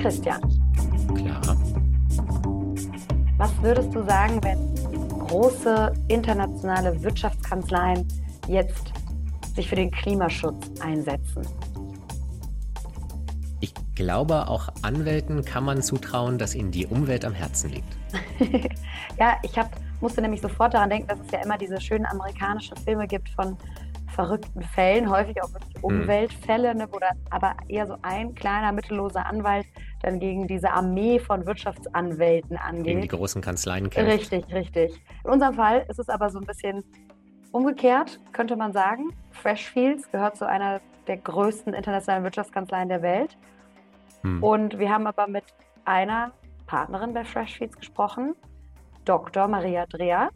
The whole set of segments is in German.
Christian. Klar. Was würdest du sagen, wenn große internationale Wirtschaftskanzleien jetzt sich für den Klimaschutz einsetzen? Ich glaube, auch Anwälten kann man zutrauen, dass ihnen die Umwelt am Herzen liegt. ja, ich hab, musste nämlich sofort daran denken, dass es ja immer diese schönen amerikanischen Filme gibt von verrückten Fällen, häufig auch wirklich hm. Umweltfälle, ne, wo dann aber eher so ein kleiner mittelloser Anwalt dann gegen diese Armee von Wirtschaftsanwälten angeht. Gegen die großen Kanzleien kämpft. Richtig, richtig. In unserem Fall ist es aber so ein bisschen umgekehrt, könnte man sagen. Freshfields gehört zu einer der größten internationalen Wirtschaftskanzleien der Welt. Hm. Und wir haben aber mit einer Partnerin bei Freshfields gesprochen, Dr. Maria Dreher,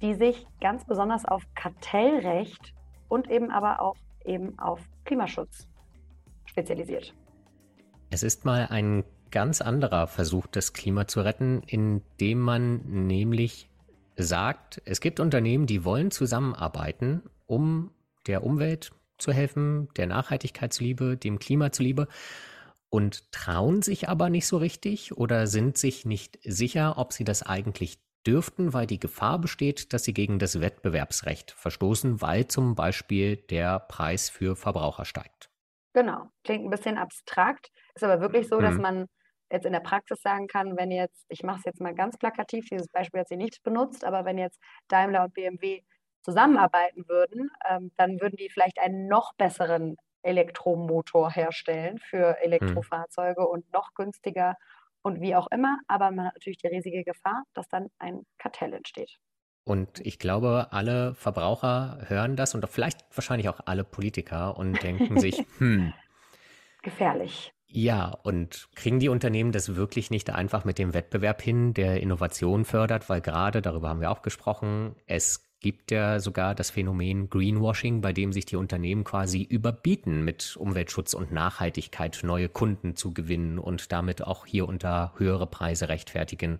die sich ganz besonders auf Kartellrecht und eben aber auch eben auf Klimaschutz spezialisiert. Es ist mal ein ganz anderer Versuch, das Klima zu retten, indem man nämlich sagt, es gibt Unternehmen, die wollen zusammenarbeiten, um der Umwelt zu helfen, der Nachhaltigkeit zuliebe, dem Klima zuliebe und trauen sich aber nicht so richtig oder sind sich nicht sicher, ob sie das eigentlich dürften, weil die Gefahr besteht, dass sie gegen das Wettbewerbsrecht verstoßen, weil zum Beispiel der Preis für Verbraucher steigt. Genau, klingt ein bisschen abstrakt, ist aber wirklich so, dass mhm. man jetzt in der Praxis sagen kann, wenn jetzt, ich mache es jetzt mal ganz plakativ, dieses Beispiel hat sie nicht benutzt, aber wenn jetzt Daimler und BMW zusammenarbeiten würden, ähm, dann würden die vielleicht einen noch besseren Elektromotor herstellen für. Elektrofahrzeuge mhm. und noch günstiger und wie auch immer. Aber man hat natürlich die riesige Gefahr, dass dann ein Kartell entsteht. Und ich glaube, alle Verbraucher hören das und vielleicht wahrscheinlich auch alle Politiker und denken sich, hm. Gefährlich. Ja, und kriegen die Unternehmen das wirklich nicht einfach mit dem Wettbewerb hin, der Innovation fördert, weil gerade, darüber haben wir auch gesprochen, es gibt ja sogar das Phänomen Greenwashing, bei dem sich die Unternehmen quasi überbieten, mit Umweltschutz und Nachhaltigkeit neue Kunden zu gewinnen und damit auch hier unter höhere Preise rechtfertigen.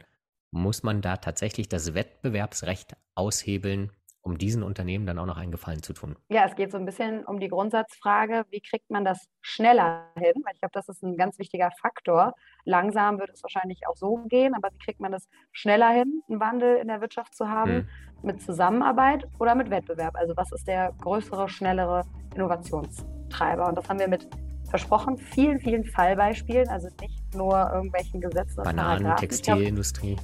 Muss man da tatsächlich das Wettbewerbsrecht aushebeln, um diesen Unternehmen dann auch noch einen Gefallen zu tun? Ja, es geht so ein bisschen um die Grundsatzfrage, wie kriegt man das schneller hin? Weil ich glaube, das ist ein ganz wichtiger Faktor. Langsam wird es wahrscheinlich auch so gehen, aber wie kriegt man das schneller hin, einen Wandel in der Wirtschaft zu haben? Hm. Mit Zusammenarbeit oder mit Wettbewerb? Also was ist der größere, schnellere Innovationstreiber? Und das haben wir mit versprochen vielen, vielen Fallbeispielen, also nicht nur irgendwelchen Gesetzen. Bananen, Textilindustrie.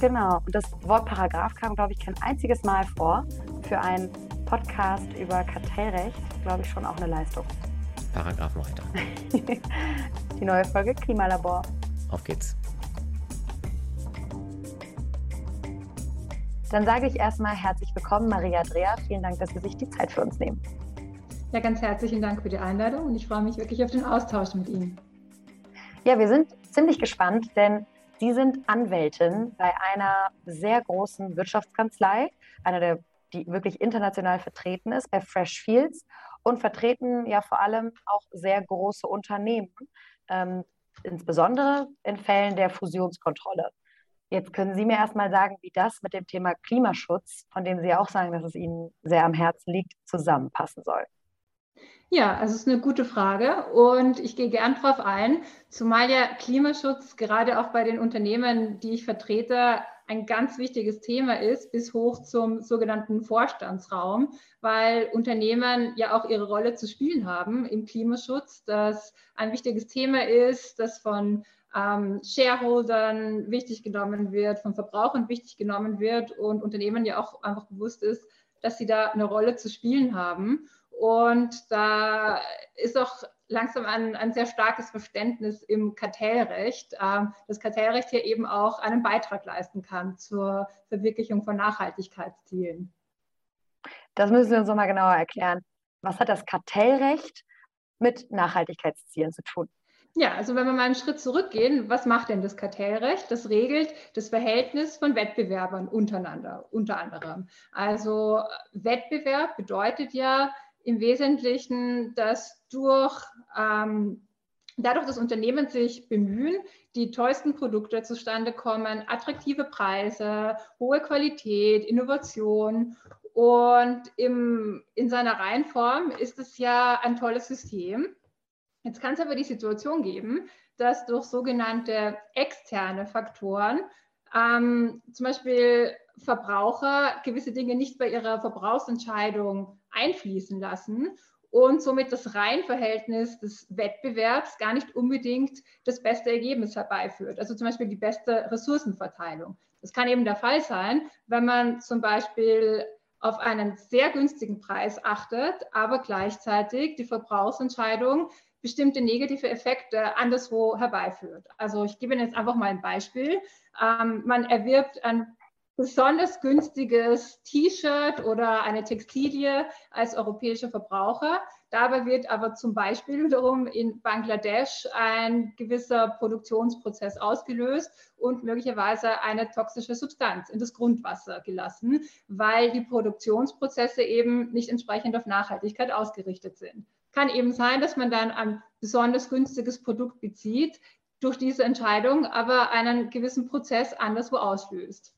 Genau. Und das Wort Paragraph kam, glaube ich, kein einziges Mal vor. Für einen Podcast über Kartellrecht, glaube ich, schon auch eine Leistung. Paragraph weiter. Die neue Folge Klimalabor. Auf geht's. Dann sage ich erstmal herzlich willkommen, Maria Dreher. Vielen Dank, dass Sie sich die Zeit für uns nehmen. Ja, ganz herzlichen Dank für die Einladung und ich freue mich wirklich auf den Austausch mit Ihnen. Ja, wir sind ziemlich gespannt, denn Sie sind Anwältin bei einer sehr großen Wirtschaftskanzlei, einer der, die wirklich international vertreten ist, bei Freshfields und vertreten ja vor allem auch sehr große Unternehmen, ähm, insbesondere in Fällen der Fusionskontrolle. Jetzt können Sie mir erstmal sagen, wie das mit dem Thema Klimaschutz, von dem Sie auch sagen, dass es Ihnen sehr am Herzen liegt, zusammenpassen soll. Ja, also es ist eine gute Frage und ich gehe gern darauf ein, zumal ja Klimaschutz gerade auch bei den Unternehmen, die ich vertrete, ein ganz wichtiges Thema ist, bis hoch zum sogenannten Vorstandsraum, weil Unternehmen ja auch ihre Rolle zu spielen haben im Klimaschutz, das ein wichtiges Thema ist, das von ähm, Shareholdern wichtig genommen wird, von Verbrauchern wichtig genommen wird und Unternehmen ja auch einfach bewusst ist, dass sie da eine Rolle zu spielen haben. Und da ist auch langsam ein, ein sehr starkes Verständnis im Kartellrecht, ähm, das Kartellrecht hier eben auch einen Beitrag leisten kann zur Verwirklichung von Nachhaltigkeitszielen. Das müssen Sie uns nochmal genauer erklären. Was hat das Kartellrecht mit Nachhaltigkeitszielen zu tun? Ja, also wenn wir mal einen Schritt zurückgehen, was macht denn das Kartellrecht? Das regelt das Verhältnis von Wettbewerbern untereinander, unter anderem. Also Wettbewerb bedeutet ja, im Wesentlichen, dass durch ähm, dadurch, dass Unternehmen sich bemühen, die tollsten Produkte zustande kommen, attraktive Preise, hohe Qualität, Innovation. Und im, in seiner Reihenform ist es ja ein tolles System. Jetzt kann es aber die Situation geben, dass durch sogenannte externe Faktoren, ähm, zum Beispiel Verbraucher, gewisse Dinge nicht bei ihrer Verbrauchsentscheidung einfließen lassen und somit das Reihenverhältnis des Wettbewerbs gar nicht unbedingt das beste Ergebnis herbeiführt. Also zum Beispiel die beste Ressourcenverteilung. Das kann eben der Fall sein, wenn man zum Beispiel auf einen sehr günstigen Preis achtet, aber gleichzeitig die Verbrauchsentscheidung bestimmte negative Effekte anderswo herbeiführt. Also ich gebe Ihnen jetzt einfach mal ein Beispiel. Ähm, man erwirbt ein besonders günstiges T-Shirt oder eine Textilie als europäischer Verbraucher. Dabei wird aber zum Beispiel wiederum in Bangladesch ein gewisser Produktionsprozess ausgelöst und möglicherweise eine toxische Substanz in das Grundwasser gelassen, weil die Produktionsprozesse eben nicht entsprechend auf Nachhaltigkeit ausgerichtet sind. Kann eben sein, dass man dann ein besonders günstiges Produkt bezieht, durch diese Entscheidung aber einen gewissen Prozess anderswo auslöst.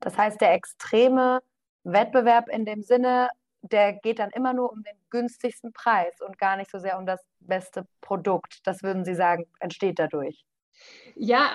Das heißt, der extreme Wettbewerb in dem Sinne, der geht dann immer nur um den günstigsten Preis und gar nicht so sehr um das beste Produkt. Das würden Sie sagen, entsteht dadurch. Ja,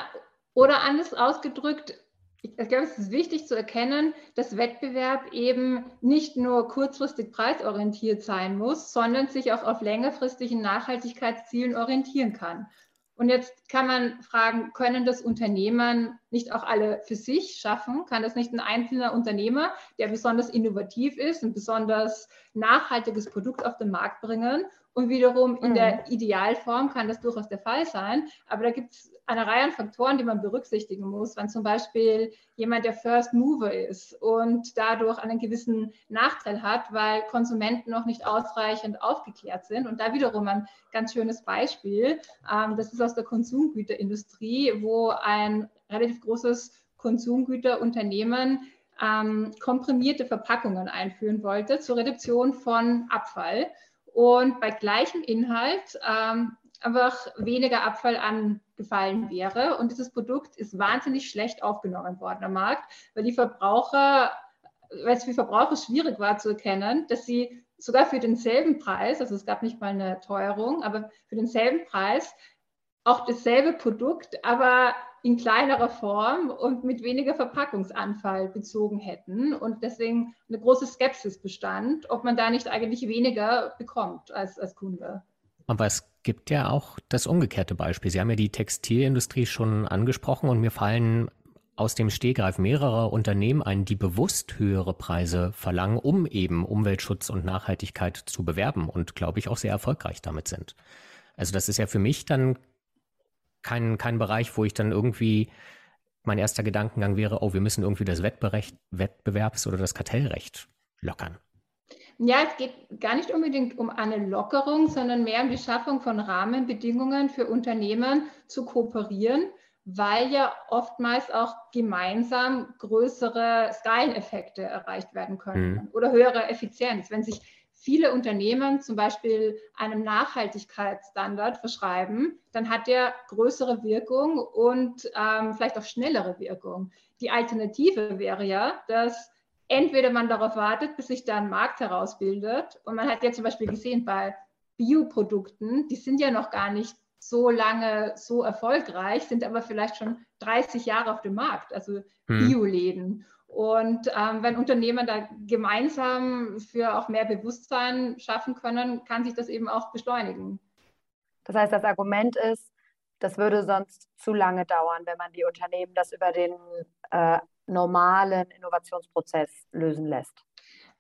oder anders ausgedrückt, ich glaube, es ist wichtig zu erkennen, dass Wettbewerb eben nicht nur kurzfristig preisorientiert sein muss, sondern sich auch auf längerfristigen Nachhaltigkeitszielen orientieren kann. Und jetzt kann man fragen, können das Unternehmen nicht auch alle für sich schaffen? Kann das nicht ein einzelner Unternehmer, der besonders innovativ ist, ein besonders nachhaltiges Produkt auf den Markt bringen? Und wiederum in mhm. der Idealform kann das durchaus der Fall sein. Aber da gibt es eine Reihe an Faktoren, die man berücksichtigen muss. Wenn zum Beispiel jemand der First Mover ist und dadurch einen gewissen Nachteil hat, weil Konsumenten noch nicht ausreichend aufgeklärt sind. Und da wiederum ein ganz schönes Beispiel. Ähm, das ist aus der Konsumgüterindustrie, wo ein relativ großes Konsumgüterunternehmen ähm, komprimierte Verpackungen einführen wollte zur Reduktion von Abfall und bei gleichem Inhalt ähm, einfach weniger Abfall angefallen wäre. Und dieses Produkt ist wahnsinnig schlecht aufgenommen worden am Markt, weil die Verbraucher, weil es für Verbraucher schwierig war zu erkennen, dass sie sogar für denselben Preis, also es gab nicht mal eine Teuerung, aber für denselben Preis auch dasselbe Produkt, aber in kleinerer Form und mit weniger Verpackungsanfall bezogen hätten und deswegen eine große Skepsis bestand, ob man da nicht eigentlich weniger bekommt als, als Kunde. Aber es gibt ja auch das umgekehrte Beispiel. Sie haben ja die Textilindustrie schon angesprochen und mir fallen aus dem Stehgreif mehrere Unternehmen ein, die bewusst höhere Preise verlangen, um eben Umweltschutz und Nachhaltigkeit zu bewerben und, glaube ich, auch sehr erfolgreich damit sind. Also das ist ja für mich dann kein, kein Bereich, wo ich dann irgendwie mein erster Gedankengang wäre, oh, wir müssen irgendwie das Wettbewerbs- oder das Kartellrecht lockern. Ja, es geht gar nicht unbedingt um eine Lockerung, sondern mehr um die Schaffung von Rahmenbedingungen für Unternehmen zu kooperieren, weil ja oftmals auch gemeinsam größere Skaleneffekte erreicht werden können mhm. oder höhere Effizienz. Wenn sich viele Unternehmen zum Beispiel einem Nachhaltigkeitsstandard verschreiben, dann hat der größere Wirkung und ähm, vielleicht auch schnellere Wirkung. Die Alternative wäre ja, dass entweder man darauf wartet, bis sich da ein Markt herausbildet und man hat ja zum Beispiel gesehen bei Bioprodukten, die sind ja noch gar nicht so lange so erfolgreich, sind aber vielleicht schon 30 Jahre auf dem Markt, also hm. Bioläden. Und ähm, wenn Unternehmen da gemeinsam für auch mehr Bewusstsein schaffen können, kann sich das eben auch beschleunigen. Das heißt, das Argument ist, das würde sonst zu lange dauern, wenn man die Unternehmen das über den äh, normalen Innovationsprozess lösen lässt.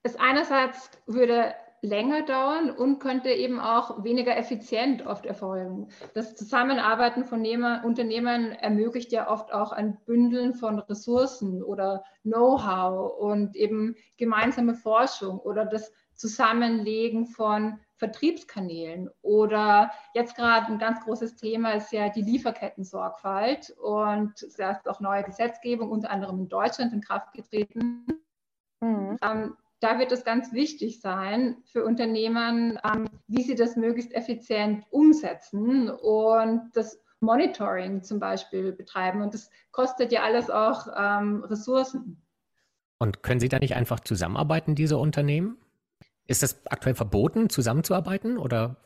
Es einerseits würde länger dauern und könnte eben auch weniger effizient oft erfolgen. Das Zusammenarbeiten von Unternehmen ermöglicht ja oft auch ein Bündeln von Ressourcen oder Know-how und eben gemeinsame Forschung oder das Zusammenlegen von Vertriebskanälen oder jetzt gerade ein ganz großes Thema ist ja die Lieferkettensorgfalt und da ist auch neue Gesetzgebung unter anderem in Deutschland in Kraft getreten. Mhm. Ähm, da wird es ganz wichtig sein für Unternehmen, ähm, wie sie das möglichst effizient umsetzen und das Monitoring zum Beispiel betreiben. Und das kostet ja alles auch ähm, Ressourcen. Und können Sie da nicht einfach zusammenarbeiten, diese Unternehmen? Ist das aktuell verboten, zusammenzuarbeiten oder?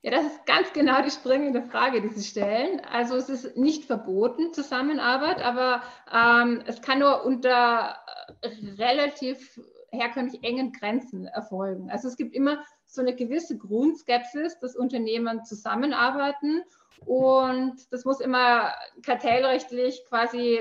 Ja, das ist ganz genau die springende Frage, die Sie stellen. Also es ist nicht verboten, Zusammenarbeit, aber ähm, es kann nur unter äh, relativ herkömmlich engen Grenzen erfolgen. Also es gibt immer so eine gewisse Grundskepsis, dass Unternehmen zusammenarbeiten und das muss immer kartellrechtlich quasi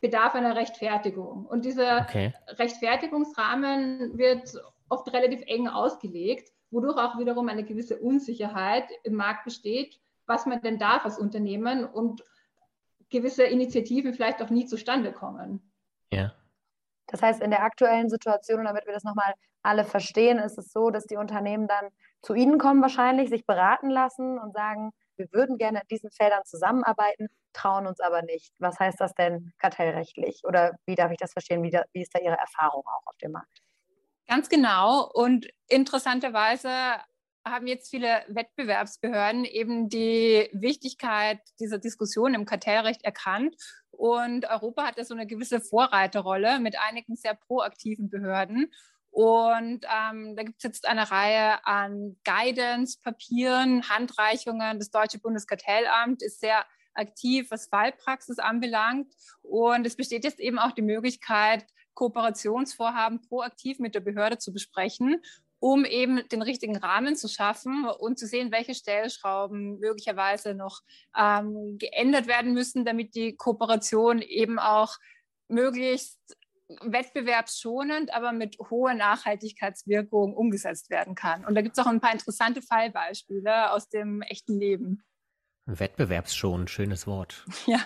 bedarf einer Rechtfertigung. Und dieser okay. Rechtfertigungsrahmen wird oft relativ eng ausgelegt wodurch auch wiederum eine gewisse Unsicherheit im Markt besteht, was man denn darf als Unternehmen und gewisse Initiativen vielleicht auch nie zustande kommen. Ja. Das heißt, in der aktuellen Situation, damit wir das nochmal alle verstehen, ist es so, dass die Unternehmen dann zu Ihnen kommen wahrscheinlich, sich beraten lassen und sagen, wir würden gerne in diesen Feldern zusammenarbeiten, trauen uns aber nicht. Was heißt das denn kartellrechtlich? Oder wie darf ich das verstehen? Wie, da, wie ist da Ihre Erfahrung auch auf dem Markt? Ganz genau. Und interessanterweise haben jetzt viele Wettbewerbsbehörden eben die Wichtigkeit dieser Diskussion im Kartellrecht erkannt. Und Europa hat da so eine gewisse Vorreiterrolle mit einigen sehr proaktiven Behörden. Und ähm, da gibt es jetzt eine Reihe an Guidance-Papieren, Handreichungen. Das Deutsche Bundeskartellamt ist sehr aktiv, was Fallpraxis anbelangt. Und es besteht jetzt eben auch die Möglichkeit, Kooperationsvorhaben proaktiv mit der Behörde zu besprechen, um eben den richtigen Rahmen zu schaffen und zu sehen, welche Stellschrauben möglicherweise noch ähm, geändert werden müssen, damit die Kooperation eben auch möglichst wettbewerbsschonend, aber mit hoher Nachhaltigkeitswirkung umgesetzt werden kann. Und da gibt es auch ein paar interessante Fallbeispiele aus dem echten Leben. Wettbewerbsschonend, schönes Wort. Ja,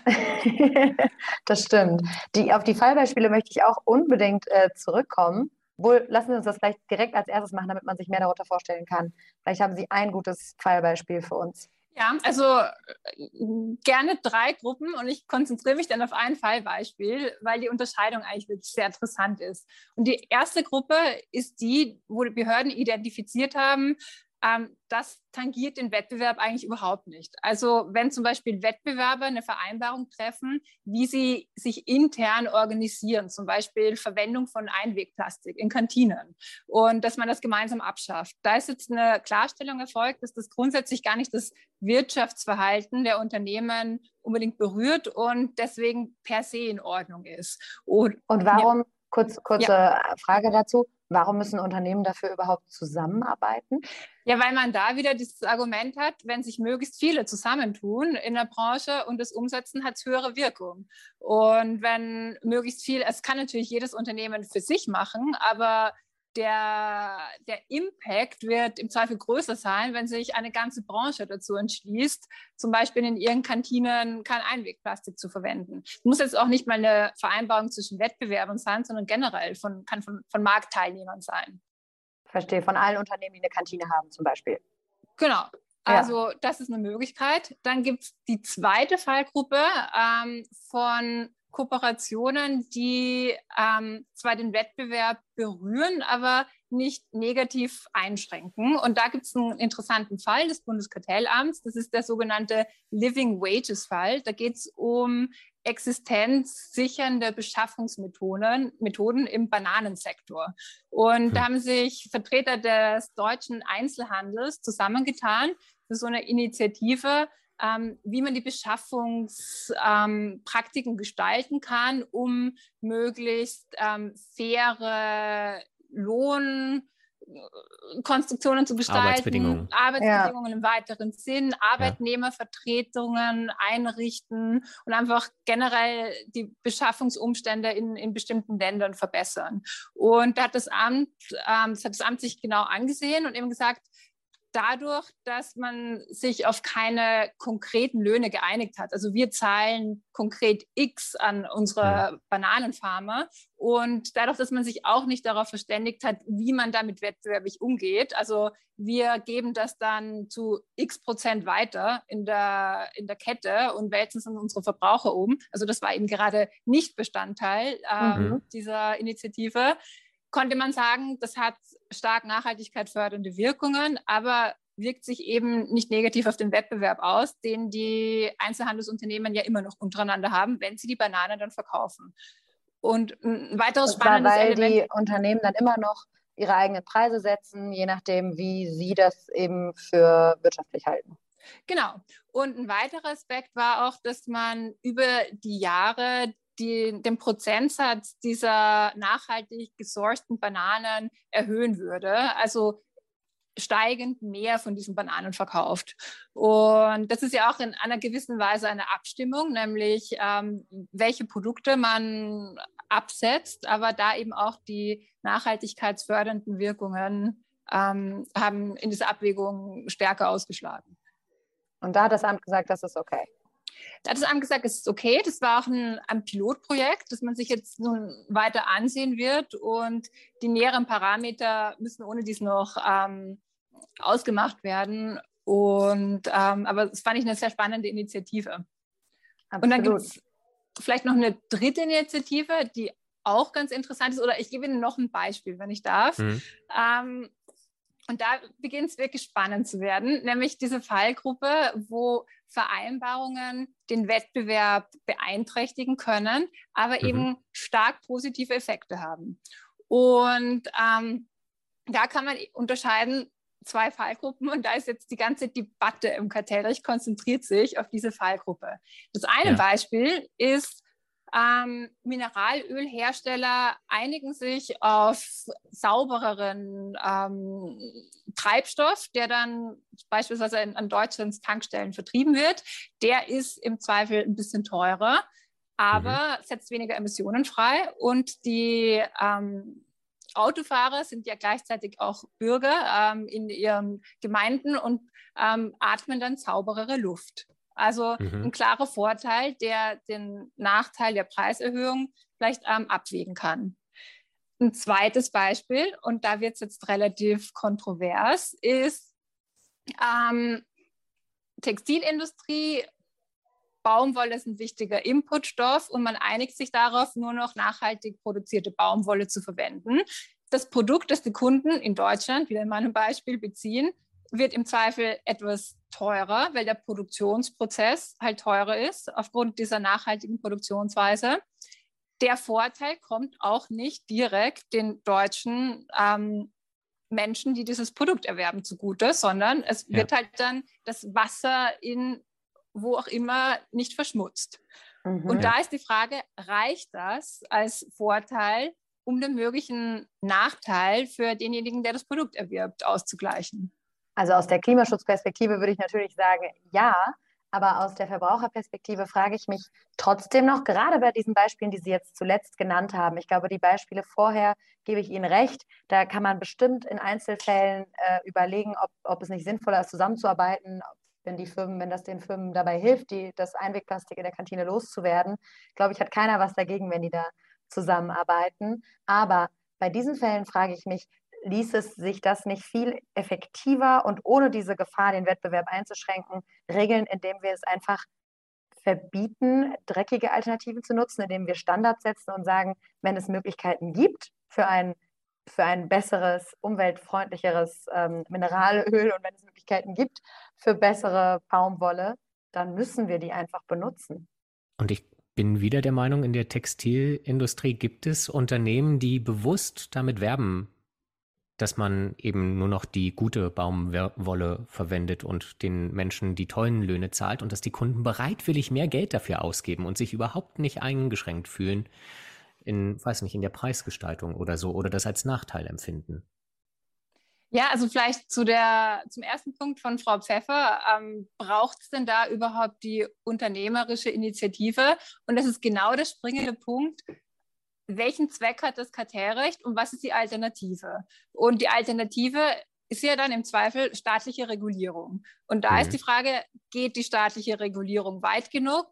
das stimmt. Die, auf die Fallbeispiele möchte ich auch unbedingt äh, zurückkommen. Wohl, lassen Sie uns das gleich direkt als erstes machen, damit man sich mehr darunter vorstellen kann. Vielleicht haben Sie ein gutes Fallbeispiel für uns. Ja, also äh, gerne drei Gruppen und ich konzentriere mich dann auf ein Fallbeispiel, weil die Unterscheidung eigentlich wirklich sehr interessant ist. Und die erste Gruppe ist die, wo die Behörden identifiziert haben, ähm, das tangiert den Wettbewerb eigentlich überhaupt nicht. Also wenn zum Beispiel Wettbewerber eine Vereinbarung treffen, wie sie sich intern organisieren, zum Beispiel Verwendung von Einwegplastik in Kantinen und dass man das gemeinsam abschafft. Da ist jetzt eine Klarstellung erfolgt, dass das grundsätzlich gar nicht das Wirtschaftsverhalten der Unternehmen unbedingt berührt und deswegen per se in Ordnung ist. Und, und warum, kurz, kurze ja. Frage dazu, Warum müssen Unternehmen dafür überhaupt zusammenarbeiten? Ja, weil man da wieder dieses Argument hat, wenn sich möglichst viele zusammentun in der Branche und das umsetzen, hat es höhere Wirkung. Und wenn möglichst viel, es kann natürlich jedes Unternehmen für sich machen, aber der, der Impact wird im Zweifel größer sein, wenn sich eine ganze Branche dazu entschließt, zum Beispiel in ihren Kantinen kein Einwegplastik zu verwenden. Muss jetzt auch nicht mal eine Vereinbarung zwischen Wettbewerbern sein, sondern generell von, kann von, von Marktteilnehmern sein. Verstehe, von allen Unternehmen, die eine Kantine haben zum Beispiel. Genau. Also ja. das ist eine Möglichkeit. Dann gibt es die zweite Fallgruppe ähm, von Kooperationen, die ähm, zwar den Wettbewerb berühren, aber nicht negativ einschränken. Und da gibt es einen interessanten Fall des Bundeskartellamts. Das ist der sogenannte Living Wages Fall. Da geht es um existenzsichernde Beschaffungsmethoden Methoden im Bananensektor. Und da haben sich Vertreter des deutschen Einzelhandels zusammengetan für so eine Initiative, ähm, wie man die Beschaffungspraktiken ähm, gestalten kann, um möglichst ähm, faire Lohnkonstruktionen zu gestalten, Arbeitsbedingungen, Arbeitsbedingungen ja. im weiteren Sinn, Arbeitnehmervertretungen einrichten und einfach generell die Beschaffungsumstände in, in bestimmten Ländern verbessern. Und da hat das Amt, ähm, das hat das Amt sich genau angesehen und eben gesagt, dadurch, dass man sich auf keine konkreten Löhne geeinigt hat. Also wir zahlen konkret X an unsere Bananenfarmer und dadurch, dass man sich auch nicht darauf verständigt hat, wie man damit wettbewerblich umgeht. Also wir geben das dann zu X Prozent weiter in der, in der Kette und wälzen es an unsere Verbraucher um. Also das war eben gerade nicht Bestandteil äh, mhm. dieser Initiative konnte man sagen, das hat stark Nachhaltigkeit fördernde Wirkungen, aber wirkt sich eben nicht negativ auf den Wettbewerb aus, den die Einzelhandelsunternehmen ja immer noch untereinander haben, wenn sie die Bananen dann verkaufen. Und ein weiteres und zwar, spannendes weil Element. die Unternehmen dann immer noch ihre eigenen Preise setzen, je nachdem, wie sie das eben für wirtschaftlich halten. Genau. Und ein weiterer Aspekt war auch, dass man über die Jahre die, den Prozentsatz dieser nachhaltig gesourcten Bananen erhöhen würde. Also steigend mehr von diesen Bananen verkauft. Und das ist ja auch in einer gewissen Weise eine Abstimmung, nämlich ähm, welche Produkte man absetzt, aber da eben auch die nachhaltigkeitsfördernden Wirkungen ähm, haben in dieser Abwägung stärker ausgeschlagen. Und da hat das Amt gesagt, das ist okay. Da hat das Amt gesagt, es ist okay. Das war auch ein, ein, Pilotprojekt, das man sich jetzt nun weiter ansehen wird. Und die näheren Parameter müssen ohne dies noch ähm, ausgemacht werden. Und ähm, aber das fand ich eine sehr spannende Initiative. Absolut. Und dann gibt es vielleicht noch eine dritte Initiative, die auch ganz interessant ist. Oder ich gebe Ihnen noch ein Beispiel, wenn ich darf. Mhm. Ähm, und da beginnt es wirklich spannend zu werden, nämlich diese Fallgruppe, wo Vereinbarungen den Wettbewerb beeinträchtigen können, aber mhm. eben stark positive Effekte haben. Und ähm, da kann man unterscheiden zwei Fallgruppen und da ist jetzt die ganze Debatte im Kartellrecht konzentriert sich auf diese Fallgruppe. Das eine ja. Beispiel ist ähm, Mineralölhersteller einigen sich auf saubereren ähm, Treibstoff, der dann beispielsweise in, an Deutschlands Tankstellen vertrieben wird. Der ist im Zweifel ein bisschen teurer, aber mhm. setzt weniger Emissionen frei. Und die ähm, Autofahrer sind ja gleichzeitig auch Bürger ähm, in ihren Gemeinden und ähm, atmen dann sauberere Luft. Also mhm. ein klarer Vorteil, der den Nachteil der Preiserhöhung vielleicht ähm, abwägen kann. Ein zweites Beispiel, und da wird es jetzt relativ kontrovers, ist ähm, Textilindustrie. Baumwolle ist ein wichtiger Inputstoff und man einigt sich darauf, nur noch nachhaltig produzierte Baumwolle zu verwenden. Das Produkt, das die Kunden in Deutschland, wieder in meinem Beispiel, beziehen, wird im Zweifel etwas teurer, weil der Produktionsprozess halt teurer ist aufgrund dieser nachhaltigen Produktionsweise. Der Vorteil kommt auch nicht direkt den deutschen ähm, Menschen, die dieses Produkt erwerben, zugute, sondern es ja. wird halt dann das Wasser in wo auch immer nicht verschmutzt. Mhm. Und da ist die Frage, reicht das als Vorteil, um den möglichen Nachteil für denjenigen, der das Produkt erwirbt, auszugleichen? Also aus der Klimaschutzperspektive würde ich natürlich sagen, ja. Aber aus der Verbraucherperspektive frage ich mich trotzdem noch, gerade bei diesen Beispielen, die Sie jetzt zuletzt genannt haben, ich glaube, die Beispiele vorher gebe ich Ihnen recht, da kann man bestimmt in Einzelfällen äh, überlegen, ob, ob es nicht sinnvoller ist, zusammenzuarbeiten, wenn die Firmen, wenn das den Firmen dabei hilft, die, das Einwegplastik in der Kantine loszuwerden. Glaube ich, hat keiner was dagegen, wenn die da zusammenarbeiten. Aber bei diesen Fällen frage ich mich, ließ es sich das nicht viel effektiver und ohne diese Gefahr, den Wettbewerb einzuschränken, regeln, indem wir es einfach verbieten, dreckige Alternativen zu nutzen, indem wir Standards setzen und sagen, wenn es Möglichkeiten gibt für ein, für ein besseres, umweltfreundlicheres ähm, Mineralöl und wenn es Möglichkeiten gibt für bessere Baumwolle, dann müssen wir die einfach benutzen. Und ich bin wieder der Meinung, in der Textilindustrie gibt es Unternehmen, die bewusst damit werben, dass man eben nur noch die gute Baumwolle verwendet und den Menschen die tollen Löhne zahlt und dass die Kunden bereitwillig mehr Geld dafür ausgeben und sich überhaupt nicht eingeschränkt fühlen in, weiß nicht, in der Preisgestaltung oder so oder das als Nachteil empfinden. Ja, also vielleicht zu der, zum ersten Punkt von Frau Pfeffer. Ähm, Braucht es denn da überhaupt die unternehmerische Initiative? Und das ist genau der springende Punkt welchen Zweck hat das Kartellrecht und was ist die Alternative? Und die Alternative ist ja dann im Zweifel staatliche Regulierung. Und da mhm. ist die Frage, geht die staatliche Regulierung weit genug?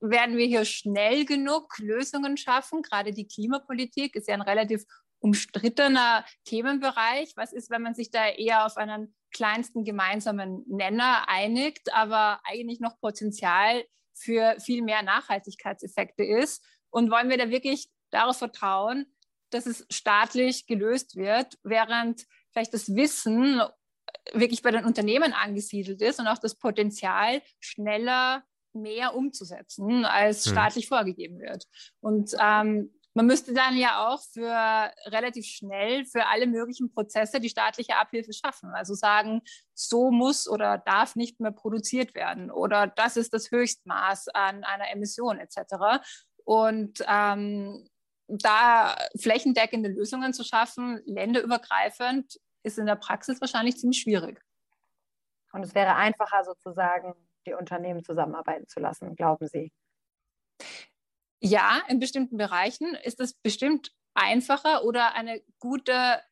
Werden wir hier schnell genug Lösungen schaffen? Gerade die Klimapolitik ist ja ein relativ umstrittener Themenbereich. Was ist, wenn man sich da eher auf einen kleinsten gemeinsamen Nenner einigt, aber eigentlich noch Potenzial für viel mehr Nachhaltigkeitseffekte ist? Und wollen wir da wirklich darauf vertrauen, dass es staatlich gelöst wird, während vielleicht das Wissen wirklich bei den Unternehmen angesiedelt ist und auch das Potenzial schneller mehr umzusetzen, als hm. staatlich hm. vorgegeben wird. Und ähm, man müsste dann ja auch für relativ schnell für alle möglichen Prozesse die staatliche Abhilfe schaffen. Also sagen, so muss oder darf nicht mehr produziert werden oder das ist das Höchstmaß an einer Emission etc. Und ähm, da flächendeckende Lösungen zu schaffen, länderübergreifend, ist in der Praxis wahrscheinlich ziemlich schwierig. Und es wäre einfacher sozusagen, die Unternehmen zusammenarbeiten zu lassen, glauben Sie? ja, in bestimmten Bereichen ist es bestimmt einfacher oder eine gute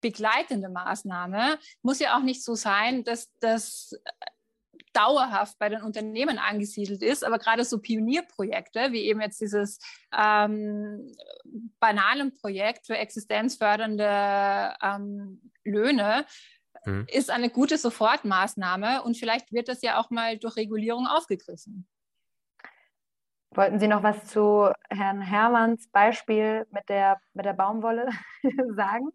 begleitende Maßnahme. Muss ja auch nicht so sein, dass das dauerhaft bei den Unternehmen angesiedelt ist, aber gerade so Pionierprojekte, wie eben jetzt dieses ähm, Bananenprojekt für existenzfördernde ähm, Löhne, mhm. ist eine gute Sofortmaßnahme und vielleicht wird das ja auch mal durch Regulierung aufgegriffen. Wollten Sie noch was zu Herrn Hermanns Beispiel mit der, mit der Baumwolle sagen?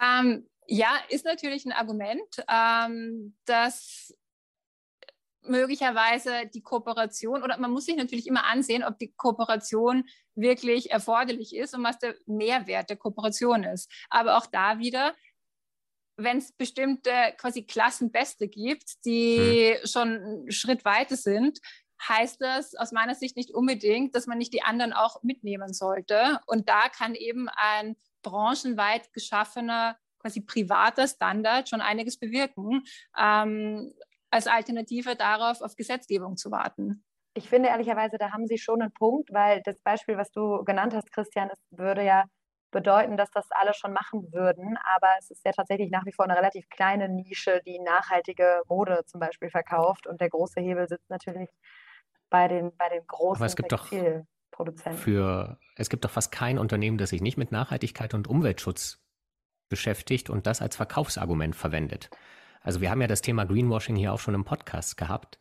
Ähm, ja, ist natürlich ein Argument, ähm, dass möglicherweise die Kooperation oder man muss sich natürlich immer ansehen, ob die Kooperation wirklich erforderlich ist und was der Mehrwert der Kooperation ist. Aber auch da wieder, wenn es bestimmte quasi Klassenbeste gibt, die hm. schon einen Schritt weiter sind, heißt das aus meiner Sicht nicht unbedingt, dass man nicht die anderen auch mitnehmen sollte. Und da kann eben ein branchenweit geschaffener, quasi privater Standard schon einiges bewirken, ähm, als Alternative darauf, auf Gesetzgebung zu warten. Ich finde ehrlicherweise, da haben Sie schon einen Punkt, weil das Beispiel, was du genannt hast, Christian, es würde ja bedeuten, dass das alle schon machen würden. Aber es ist ja tatsächlich nach wie vor eine relativ kleine Nische, die nachhaltige Mode zum Beispiel verkauft. Und der große Hebel sitzt natürlich bei den, bei den großen Aber es gibt Textilproduzenten. Für, es gibt doch fast kein Unternehmen, das sich nicht mit Nachhaltigkeit und Umweltschutz beschäftigt und das als Verkaufsargument verwendet. Also wir haben ja das Thema Greenwashing hier auch schon im Podcast gehabt.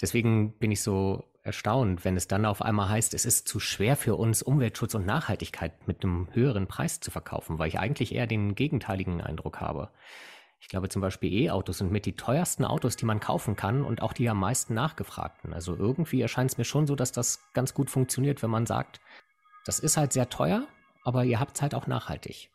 Deswegen bin ich so erstaunt, wenn es dann auf einmal heißt, es ist zu schwer für uns, Umweltschutz und Nachhaltigkeit mit einem höheren Preis zu verkaufen, weil ich eigentlich eher den gegenteiligen Eindruck habe. Ich glaube zum Beispiel E-Autos sind mit die teuersten Autos, die man kaufen kann und auch die am meisten nachgefragten. Also irgendwie erscheint es mir schon so, dass das ganz gut funktioniert, wenn man sagt, das ist halt sehr teuer, aber ihr habt es halt auch nachhaltig.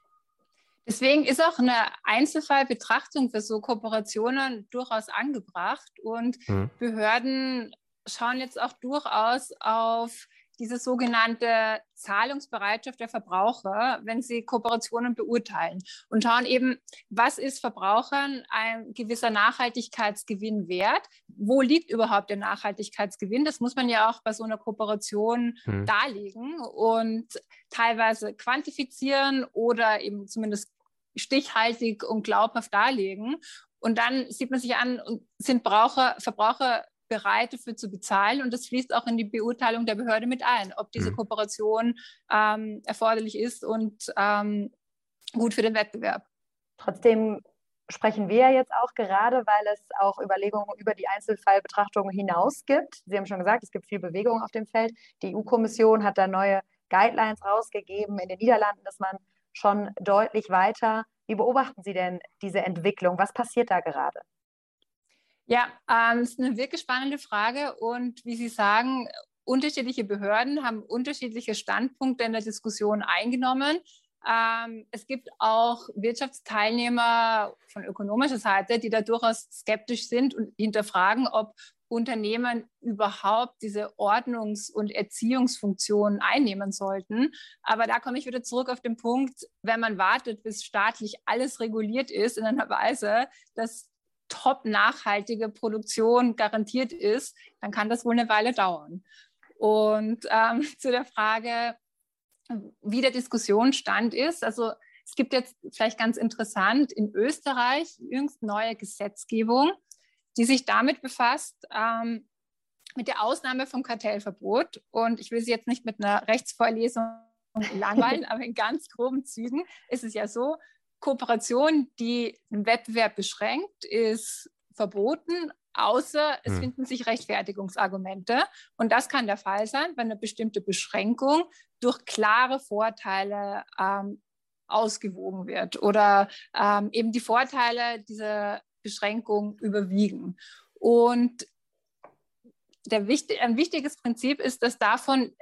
Deswegen ist auch eine Einzelfallbetrachtung für so Kooperationen durchaus angebracht und mhm. Behörden schauen jetzt auch durchaus auf diese sogenannte Zahlungsbereitschaft der Verbraucher, wenn sie Kooperationen beurteilen und schauen eben, was ist Verbrauchern ein gewisser Nachhaltigkeitsgewinn wert? Wo liegt überhaupt der Nachhaltigkeitsgewinn? Das muss man ja auch bei so einer Kooperation hm. darlegen und teilweise quantifizieren oder eben zumindest stichhaltig und glaubhaft darlegen. Und dann sieht man sich an, sind Braucher, Verbraucher bereit dafür zu bezahlen. Und das fließt auch in die Beurteilung der Behörde mit ein, ob diese mhm. Kooperation ähm, erforderlich ist und ähm, gut für den Wettbewerb. Trotzdem sprechen wir ja jetzt auch gerade, weil es auch Überlegungen über die Einzelfallbetrachtung hinaus gibt. Sie haben schon gesagt, es gibt viel Bewegung auf dem Feld. Die EU-Kommission hat da neue Guidelines rausgegeben in den Niederlanden, dass man schon deutlich weiter. Wie beobachten Sie denn diese Entwicklung? Was passiert da gerade? Ja, ähm, ist eine wirklich spannende Frage. Und wie Sie sagen, unterschiedliche Behörden haben unterschiedliche Standpunkte in der Diskussion eingenommen. Ähm, es gibt auch Wirtschaftsteilnehmer von ökonomischer Seite, die da durchaus skeptisch sind und hinterfragen, ob Unternehmen überhaupt diese Ordnungs- und Erziehungsfunktionen einnehmen sollten. Aber da komme ich wieder zurück auf den Punkt, wenn man wartet, bis staatlich alles reguliert ist in einer Weise, dass top nachhaltige Produktion garantiert ist, dann kann das wohl eine Weile dauern. Und ähm, zu der Frage, wie der Diskussionsstand ist, also es gibt jetzt vielleicht ganz interessant in Österreich jüngst neue Gesetzgebung, die sich damit befasst, ähm, mit der Ausnahme vom Kartellverbot. Und ich will Sie jetzt nicht mit einer Rechtsvorlesung langweilen, aber in ganz groben Zügen ist es ja so, Kooperation, die einen Wettbewerb beschränkt, ist verboten, außer es hm. finden sich Rechtfertigungsargumente. Und das kann der Fall sein, wenn eine bestimmte Beschränkung durch klare Vorteile ähm, ausgewogen wird oder ähm, eben die Vorteile dieser Beschränkung überwiegen. Und der, ein wichtiges Prinzip ist, dass davon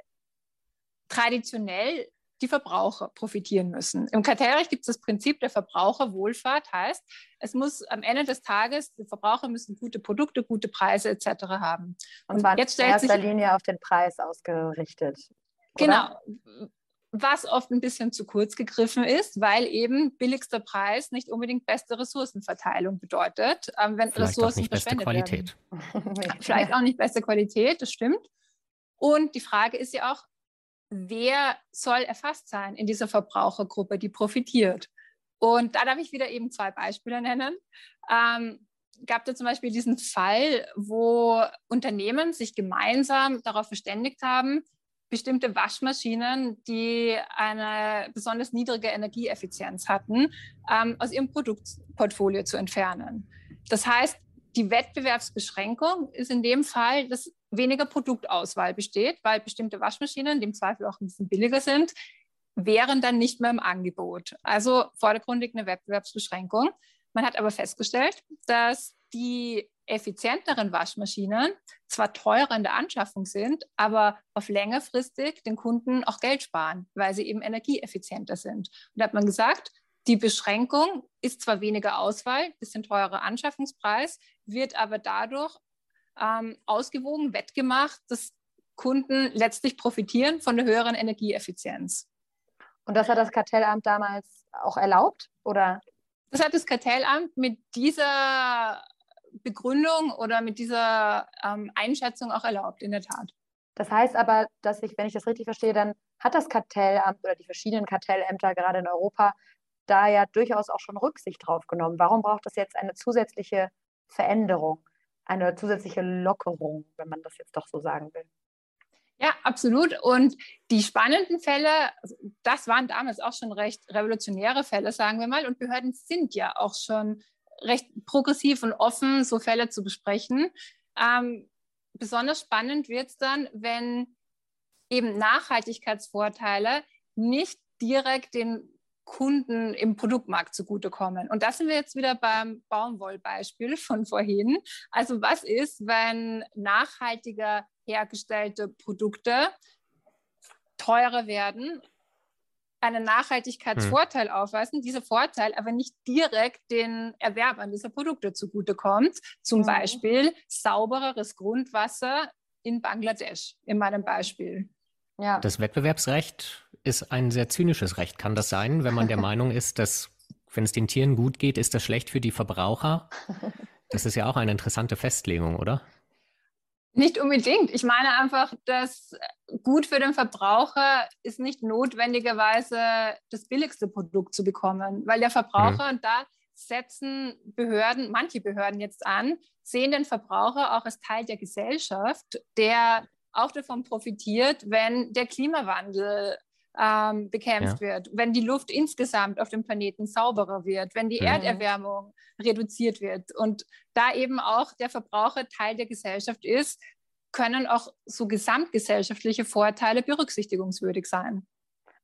traditionell die Verbraucher profitieren müssen. Im Kartellrecht gibt es das Prinzip der Verbraucherwohlfahrt, heißt, es muss am Ende des Tages, die Verbraucher müssen gute Produkte, gute Preise etc. haben. Und, Und zwar jetzt in erster Linie auf den Preis ausgerichtet. Oder? Genau. Was oft ein bisschen zu kurz gegriffen ist, weil eben billigster Preis nicht unbedingt beste Ressourcenverteilung bedeutet, ähm, wenn Vielleicht Ressourcen auch nicht beste Qualität. Vielleicht auch nicht beste Qualität, das stimmt. Und die Frage ist ja auch, wer soll erfasst sein in dieser Verbrauchergruppe, die profitiert. Und da darf ich wieder eben zwei Beispiele nennen. Ähm, gab es zum Beispiel diesen Fall, wo Unternehmen sich gemeinsam darauf verständigt haben, bestimmte Waschmaschinen, die eine besonders niedrige Energieeffizienz hatten, ähm, aus ihrem Produktportfolio zu entfernen. Das heißt, die Wettbewerbsbeschränkung ist in dem Fall, dass weniger Produktauswahl besteht, weil bestimmte Waschmaschinen, die im Zweifel auch ein bisschen billiger sind, wären dann nicht mehr im Angebot. Also vordergründig eine Wettbewerbsbeschränkung. Man hat aber festgestellt, dass die effizienteren Waschmaschinen zwar teurer in der Anschaffung sind, aber auf längerfristig den Kunden auch Geld sparen, weil sie eben energieeffizienter sind. Und da hat man gesagt, die Beschränkung ist zwar weniger Auswahl, bisschen teurer Anschaffungspreis, wird aber dadurch ähm, ausgewogen, wettgemacht, dass Kunden letztlich profitieren von der höheren Energieeffizienz. Und das hat das Kartellamt damals auch erlaubt, oder? Das hat das Kartellamt mit dieser Begründung oder mit dieser ähm, Einschätzung auch erlaubt, in der Tat. Das heißt aber, dass ich, wenn ich das richtig verstehe, dann hat das Kartellamt oder die verschiedenen Kartellämter gerade in Europa da ja durchaus auch schon Rücksicht drauf genommen. Warum braucht es jetzt eine zusätzliche Veränderung, eine zusätzliche Lockerung, wenn man das jetzt doch so sagen will? Ja, absolut. Und die spannenden Fälle, also das waren damals auch schon recht revolutionäre Fälle, sagen wir mal. Und Behörden sind ja auch schon recht progressiv und offen, so Fälle zu besprechen. Ähm, besonders spannend wird es dann, wenn eben Nachhaltigkeitsvorteile nicht direkt den Kunden im Produktmarkt zugutekommen. Und da sind wir jetzt wieder beim Baumwollbeispiel von vorhin. Also was ist, wenn nachhaltiger hergestellte Produkte teurer werden, einen Nachhaltigkeitsvorteil hm. aufweisen, dieser Vorteil aber nicht direkt den Erwerbern dieser Produkte zugutekommt. Zum mhm. Beispiel saubereres Grundwasser in Bangladesch, in meinem Beispiel. Ja. Das Wettbewerbsrecht ist ein sehr zynisches Recht. Kann das sein, wenn man der Meinung ist, dass, wenn es den Tieren gut geht, ist das schlecht für die Verbraucher? Das ist ja auch eine interessante Festlegung, oder? Nicht unbedingt. Ich meine einfach, dass gut für den Verbraucher ist nicht notwendigerweise das billigste Produkt zu bekommen, weil der Verbraucher, mhm. und da setzen Behörden, manche Behörden jetzt an, sehen den Verbraucher auch als Teil der Gesellschaft, der auch davon profitiert, wenn der Klimawandel ähm, bekämpft ja. wird, wenn die Luft insgesamt auf dem Planeten sauberer wird, wenn die mhm. Erderwärmung reduziert wird und da eben auch der Verbraucher Teil der Gesellschaft ist, können auch so gesamtgesellschaftliche Vorteile berücksichtigungswürdig sein.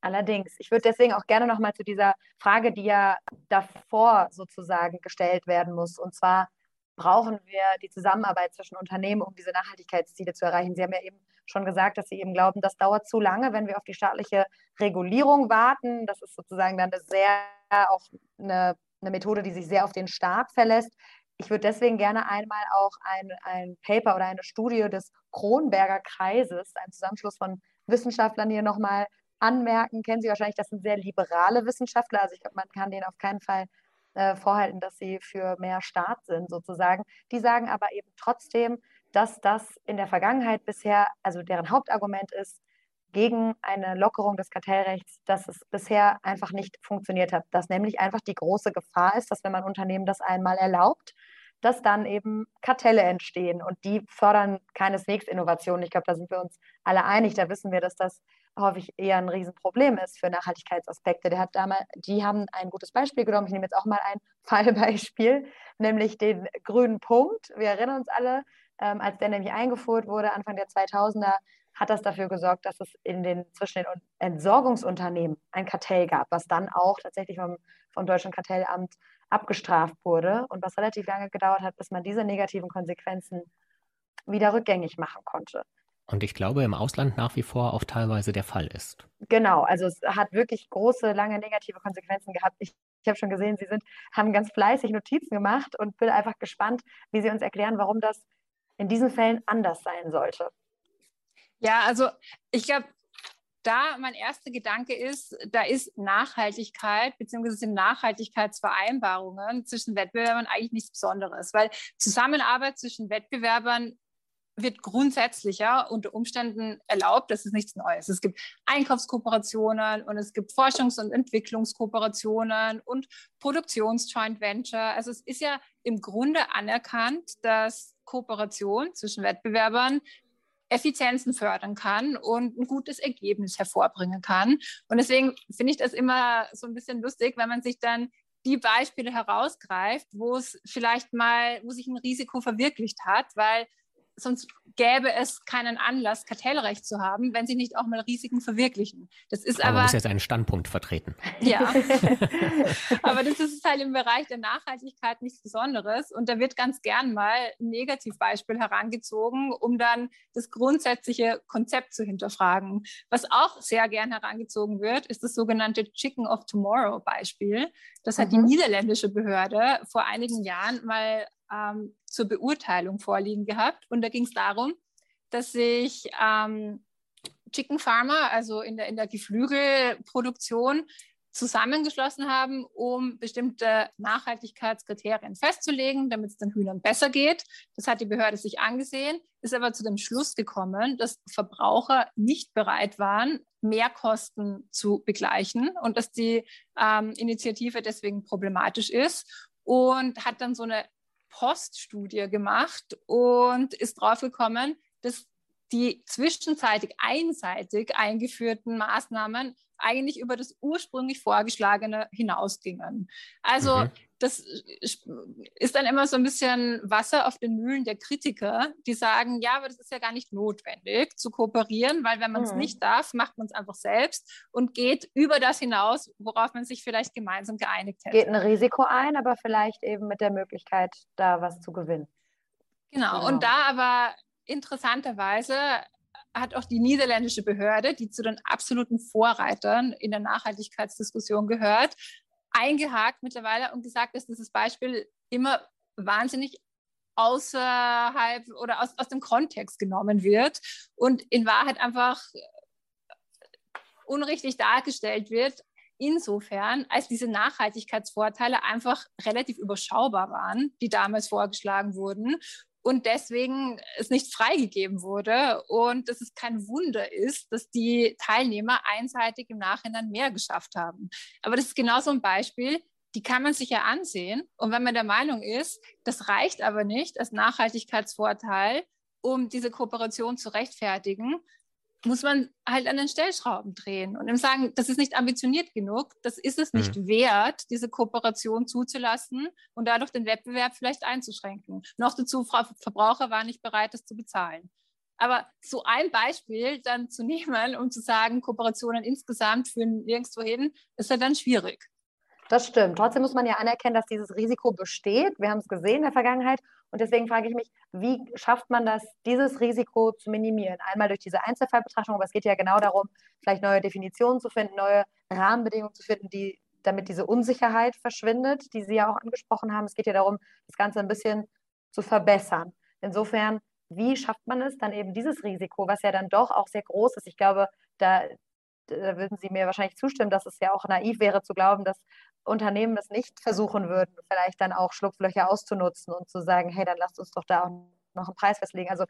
Allerdings, ich würde deswegen auch gerne noch mal zu dieser Frage, die ja davor sozusagen gestellt werden muss, und zwar brauchen wir die Zusammenarbeit zwischen Unternehmen, um diese Nachhaltigkeitsziele zu erreichen. Sie haben ja eben schon gesagt, dass Sie eben glauben, das dauert zu lange, wenn wir auf die staatliche Regulierung warten. Das ist sozusagen dann eine sehr auch eine, eine Methode, die sich sehr auf den Staat verlässt. Ich würde deswegen gerne einmal auch ein, ein Paper oder eine Studie des Kronberger Kreises, ein Zusammenschluss von Wissenschaftlern hier nochmal anmerken. Kennen Sie wahrscheinlich, das sind sehr liberale Wissenschaftler. Also ich glaube, man kann denen auf keinen Fall äh, vorhalten, dass sie für mehr Staat sind, sozusagen. Die sagen aber eben trotzdem, dass das in der Vergangenheit bisher, also deren Hauptargument ist, gegen eine Lockerung des Kartellrechts, dass es bisher einfach nicht funktioniert hat. Dass nämlich einfach die große Gefahr ist, dass wenn man Unternehmen das einmal erlaubt, dass dann eben Kartelle entstehen und die fördern keineswegs Innovation. Ich glaube, da sind wir uns alle einig. Da wissen wir, dass das häufig eher ein Riesenproblem ist für Nachhaltigkeitsaspekte. Der hat damals, die haben ein gutes Beispiel genommen. Ich nehme jetzt auch mal ein Fallbeispiel, nämlich den grünen Punkt. Wir erinnern uns alle, ähm, als der nämlich eingeführt wurde, Anfang der 2000er, hat das dafür gesorgt, dass es in den, zwischen den Entsorgungsunternehmen ein Kartell gab, was dann auch tatsächlich vom, vom Deutschen Kartellamt abgestraft wurde und was relativ lange gedauert hat, bis man diese negativen Konsequenzen wieder rückgängig machen konnte. Und ich glaube, im Ausland nach wie vor auch teilweise der Fall ist. Genau, also es hat wirklich große, lange negative Konsequenzen gehabt. Ich, ich habe schon gesehen, Sie sind, haben ganz fleißig Notizen gemacht und bin einfach gespannt, wie Sie uns erklären, warum das in diesen Fällen anders sein sollte. Ja, also ich glaube, da mein erster Gedanke ist, da ist Nachhaltigkeit bzw. sind Nachhaltigkeitsvereinbarungen zwischen Wettbewerbern eigentlich nichts Besonderes, weil Zusammenarbeit zwischen Wettbewerbern wird grundsätzlicher unter Umständen erlaubt. Das ist nichts Neues. Es gibt Einkaufskooperationen und es gibt Forschungs- und Entwicklungskooperationen und Produktions-Joint Venture. Also es ist ja im Grunde anerkannt, dass Kooperation zwischen Wettbewerbern Effizienzen fördern kann und ein gutes Ergebnis hervorbringen kann. Und deswegen finde ich das immer so ein bisschen lustig, wenn man sich dann die Beispiele herausgreift, wo es vielleicht mal, wo sich ein Risiko verwirklicht hat, weil sonst gäbe es keinen Anlass, Kartellrecht zu haben, wenn sie nicht auch mal Risiken verwirklichen. Das ist aber, aber man muss jetzt einen Standpunkt vertreten. Ja, aber das ist halt im Bereich der Nachhaltigkeit nichts Besonderes und da wird ganz gern mal ein Negativbeispiel herangezogen, um dann das grundsätzliche Konzept zu hinterfragen. Was auch sehr gern herangezogen wird, ist das sogenannte Chicken of Tomorrow Beispiel. Das hat mhm. die niederländische Behörde vor einigen Jahren mal ähm, zur Beurteilung vorliegen gehabt. Und da ging es darum, dass sich ähm, Chicken Farmer, also in der, in der Geflügelproduktion, zusammengeschlossen haben, um bestimmte Nachhaltigkeitskriterien festzulegen, damit es den Hühnern besser geht. Das hat die Behörde sich angesehen, ist aber zu dem Schluss gekommen, dass Verbraucher nicht bereit waren, Mehrkosten zu begleichen und dass die ähm, Initiative deswegen problematisch ist und hat dann so eine Poststudie gemacht und ist draufgekommen, dass die zwischenzeitig einseitig eingeführten Maßnahmen eigentlich über das ursprünglich vorgeschlagene hinausgingen. Also mhm. Das ist dann immer so ein bisschen Wasser auf den Mühlen der Kritiker, die sagen, ja, aber das ist ja gar nicht notwendig zu kooperieren, weil wenn man es mhm. nicht darf, macht man es einfach selbst und geht über das hinaus, worauf man sich vielleicht gemeinsam geeinigt hätte. Geht ein Risiko ein, aber vielleicht eben mit der Möglichkeit, da was zu gewinnen. Genau, genau. und da aber interessanterweise hat auch die niederländische Behörde, die zu den absoluten Vorreitern in der Nachhaltigkeitsdiskussion gehört, eingehakt mittlerweile und gesagt, dass dieses Beispiel immer wahnsinnig außerhalb oder aus, aus dem Kontext genommen wird und in Wahrheit einfach unrichtig dargestellt wird, insofern, als diese Nachhaltigkeitsvorteile einfach relativ überschaubar waren, die damals vorgeschlagen wurden und deswegen es nicht freigegeben wurde und dass es kein Wunder ist, dass die Teilnehmer einseitig im Nachhinein mehr geschafft haben. Aber das ist genau so ein Beispiel, die kann man sich ja ansehen. Und wenn man der Meinung ist, das reicht aber nicht als Nachhaltigkeitsvorteil, um diese Kooperation zu rechtfertigen, muss man halt an den Stellschrauben drehen und ihm sagen, das ist nicht ambitioniert genug, das ist es nicht mhm. wert, diese Kooperation zuzulassen und dadurch den Wettbewerb vielleicht einzuschränken. Noch dazu, Frau Verbraucher war nicht bereit, das zu bezahlen. Aber so ein Beispiel dann zu nehmen, um zu sagen, Kooperationen insgesamt führen nirgendwo hin, ist ja dann schwierig. Das stimmt. Trotzdem muss man ja anerkennen, dass dieses Risiko besteht. Wir haben es gesehen in der Vergangenheit. Und deswegen frage ich mich, wie schafft man das, dieses Risiko zu minimieren? Einmal durch diese Einzelfallbetrachtung, aber es geht ja genau darum, vielleicht neue Definitionen zu finden, neue Rahmenbedingungen zu finden, die, damit diese Unsicherheit verschwindet, die Sie ja auch angesprochen haben. Es geht ja darum, das Ganze ein bisschen zu verbessern. Insofern, wie schafft man es dann eben dieses Risiko, was ja dann doch auch sehr groß ist? Ich glaube, da, da würden Sie mir wahrscheinlich zustimmen, dass es ja auch naiv wäre zu glauben, dass Unternehmen es nicht versuchen würden, vielleicht dann auch Schlupflöcher auszunutzen und zu sagen, hey, dann lasst uns doch da auch noch einen Preis festlegen. Also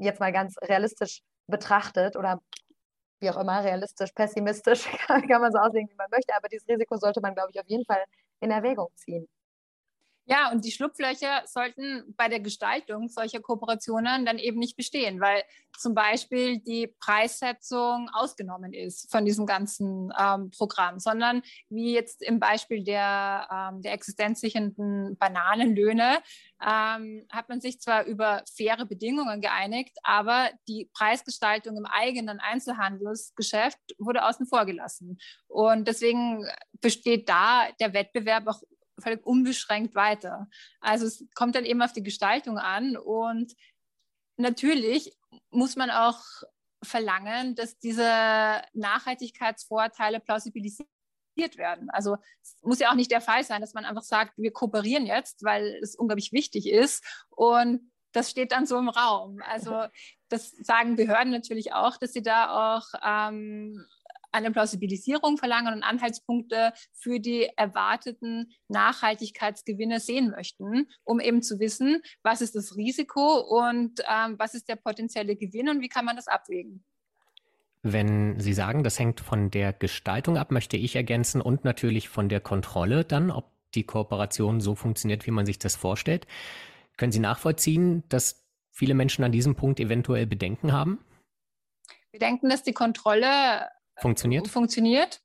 jetzt mal ganz realistisch betrachtet oder wie auch immer, realistisch, pessimistisch, kann, man so auslegen, wie man möchte, aber dieses Risiko sollte man, glaube ich, auf jeden Fall in Erwägung ziehen. Ja, und die Schlupflöcher sollten bei der Gestaltung solcher Kooperationen dann eben nicht bestehen, weil zum Beispiel die Preissetzung ausgenommen ist von diesem ganzen ähm, Programm, sondern wie jetzt im Beispiel der, ähm, der existenzsichernden Bananenlöhne ähm, hat man sich zwar über faire Bedingungen geeinigt, aber die Preisgestaltung im eigenen Einzelhandelsgeschäft wurde außen vor gelassen. Und deswegen besteht da der Wettbewerb auch völlig unbeschränkt weiter. Also es kommt dann eben auf die Gestaltung an und natürlich muss man auch verlangen, dass diese Nachhaltigkeitsvorteile plausibilisiert werden. Also es muss ja auch nicht der Fall sein, dass man einfach sagt, wir kooperieren jetzt, weil es unglaublich wichtig ist und das steht dann so im Raum. Also das sagen Behörden natürlich auch, dass sie da auch ähm, eine Plausibilisierung verlangen und Anhaltspunkte für die erwarteten Nachhaltigkeitsgewinne sehen möchten, um eben zu wissen, was ist das Risiko und ähm, was ist der potenzielle Gewinn und wie kann man das abwägen. Wenn Sie sagen, das hängt von der Gestaltung ab, möchte ich ergänzen und natürlich von der Kontrolle dann, ob die Kooperation so funktioniert, wie man sich das vorstellt. Können Sie nachvollziehen, dass viele Menschen an diesem Punkt eventuell Bedenken haben? Wir denken, dass die Kontrolle Funktioniert? Funktioniert.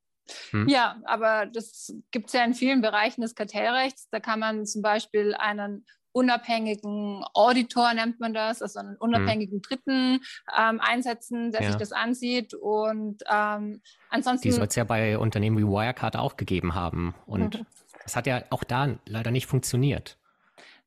Hm. Ja, aber das gibt es ja in vielen Bereichen des Kartellrechts. Da kann man zum Beispiel einen unabhängigen Auditor, nennt man das, also einen unabhängigen hm. Dritten ähm, einsetzen, der ja. sich das ansieht. Und ähm, ansonsten. Die soll es ja bei Unternehmen wie Wirecard auch gegeben haben. Und mhm. das hat ja auch da leider nicht funktioniert.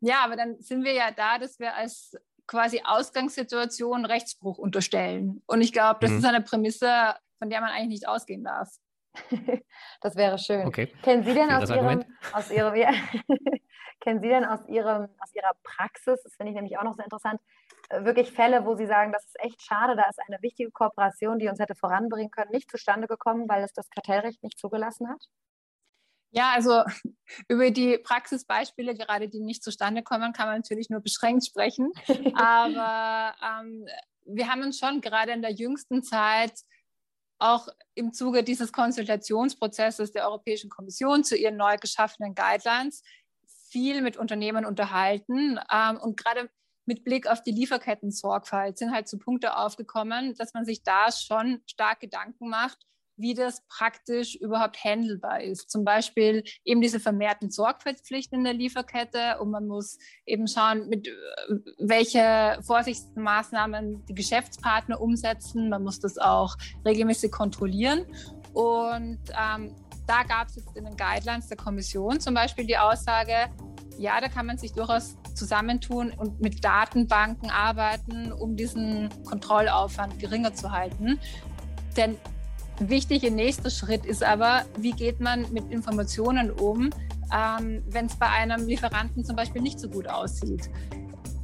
Ja, aber dann sind wir ja da, dass wir als quasi Ausgangssituation Rechtsbruch unterstellen. Und ich glaube, das mhm. ist eine Prämisse, von der man eigentlich nicht ausgehen darf. das wäre schön. Okay. Kennen Sie denn aus Ihrem, aus Ihrem, ja, kennen Sie denn aus Ihrem, aus Ihrer Praxis, das finde ich nämlich auch noch sehr interessant, äh, wirklich Fälle, wo Sie sagen, das ist echt schade, da ist eine wichtige Kooperation, die uns hätte voranbringen können, nicht zustande gekommen, weil es das Kartellrecht nicht zugelassen hat? Ja, also über die Praxisbeispiele, gerade die nicht zustande kommen, kann man natürlich nur beschränkt sprechen. Aber ähm, wir haben uns schon gerade in der jüngsten Zeit auch im Zuge dieses Konsultationsprozesses der Europäischen Kommission zu ihren neu geschaffenen Guidelines viel mit Unternehmen unterhalten. Ähm, und gerade mit Blick auf die Lieferketten-Sorgfalt sind halt so Punkte aufgekommen, dass man sich da schon stark Gedanken macht, wie das praktisch überhaupt handelbar ist. Zum Beispiel eben diese vermehrten Sorgfaltspflichten in der Lieferkette und man muss eben schauen, mit äh, welche Vorsichtsmaßnahmen die Geschäftspartner umsetzen. Man muss das auch regelmäßig kontrollieren. Und ähm, da gab es jetzt in den Guidelines der Kommission zum Beispiel die Aussage, ja, da kann man sich durchaus zusammentun und mit Datenbanken arbeiten, um diesen Kontrollaufwand geringer zu halten. Denn wichtige nächste Schritt ist aber, wie geht man mit Informationen um, ähm, wenn es bei einem Lieferanten zum Beispiel nicht so gut aussieht.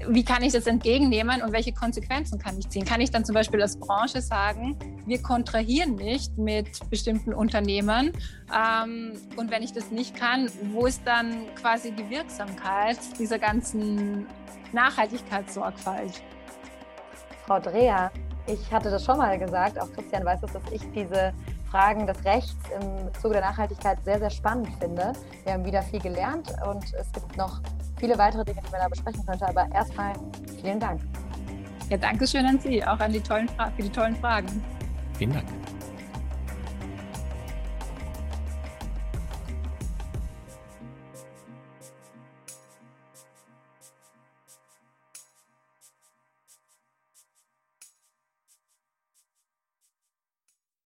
Wie kann ich das entgegennehmen und welche Konsequenzen kann ich ziehen? Kann ich dann zum Beispiel als Branche sagen, wir kontrahieren nicht mit bestimmten Unternehmen? Ähm, und wenn ich das nicht kann, wo ist dann quasi die Wirksamkeit dieser ganzen Nachhaltigkeitssorgfalt? Frau Dreher, ich hatte das schon mal gesagt, auch Christian weiß es, dass ich diese Fragen des Rechts im Zuge der Nachhaltigkeit sehr, sehr spannend finde. Wir haben wieder viel gelernt und es gibt noch viele weitere Dinge, die man da besprechen könnte. Aber erstmal vielen Dank. Ja, danke schön an Sie, auch an die tollen für die tollen Fragen. Vielen Dank.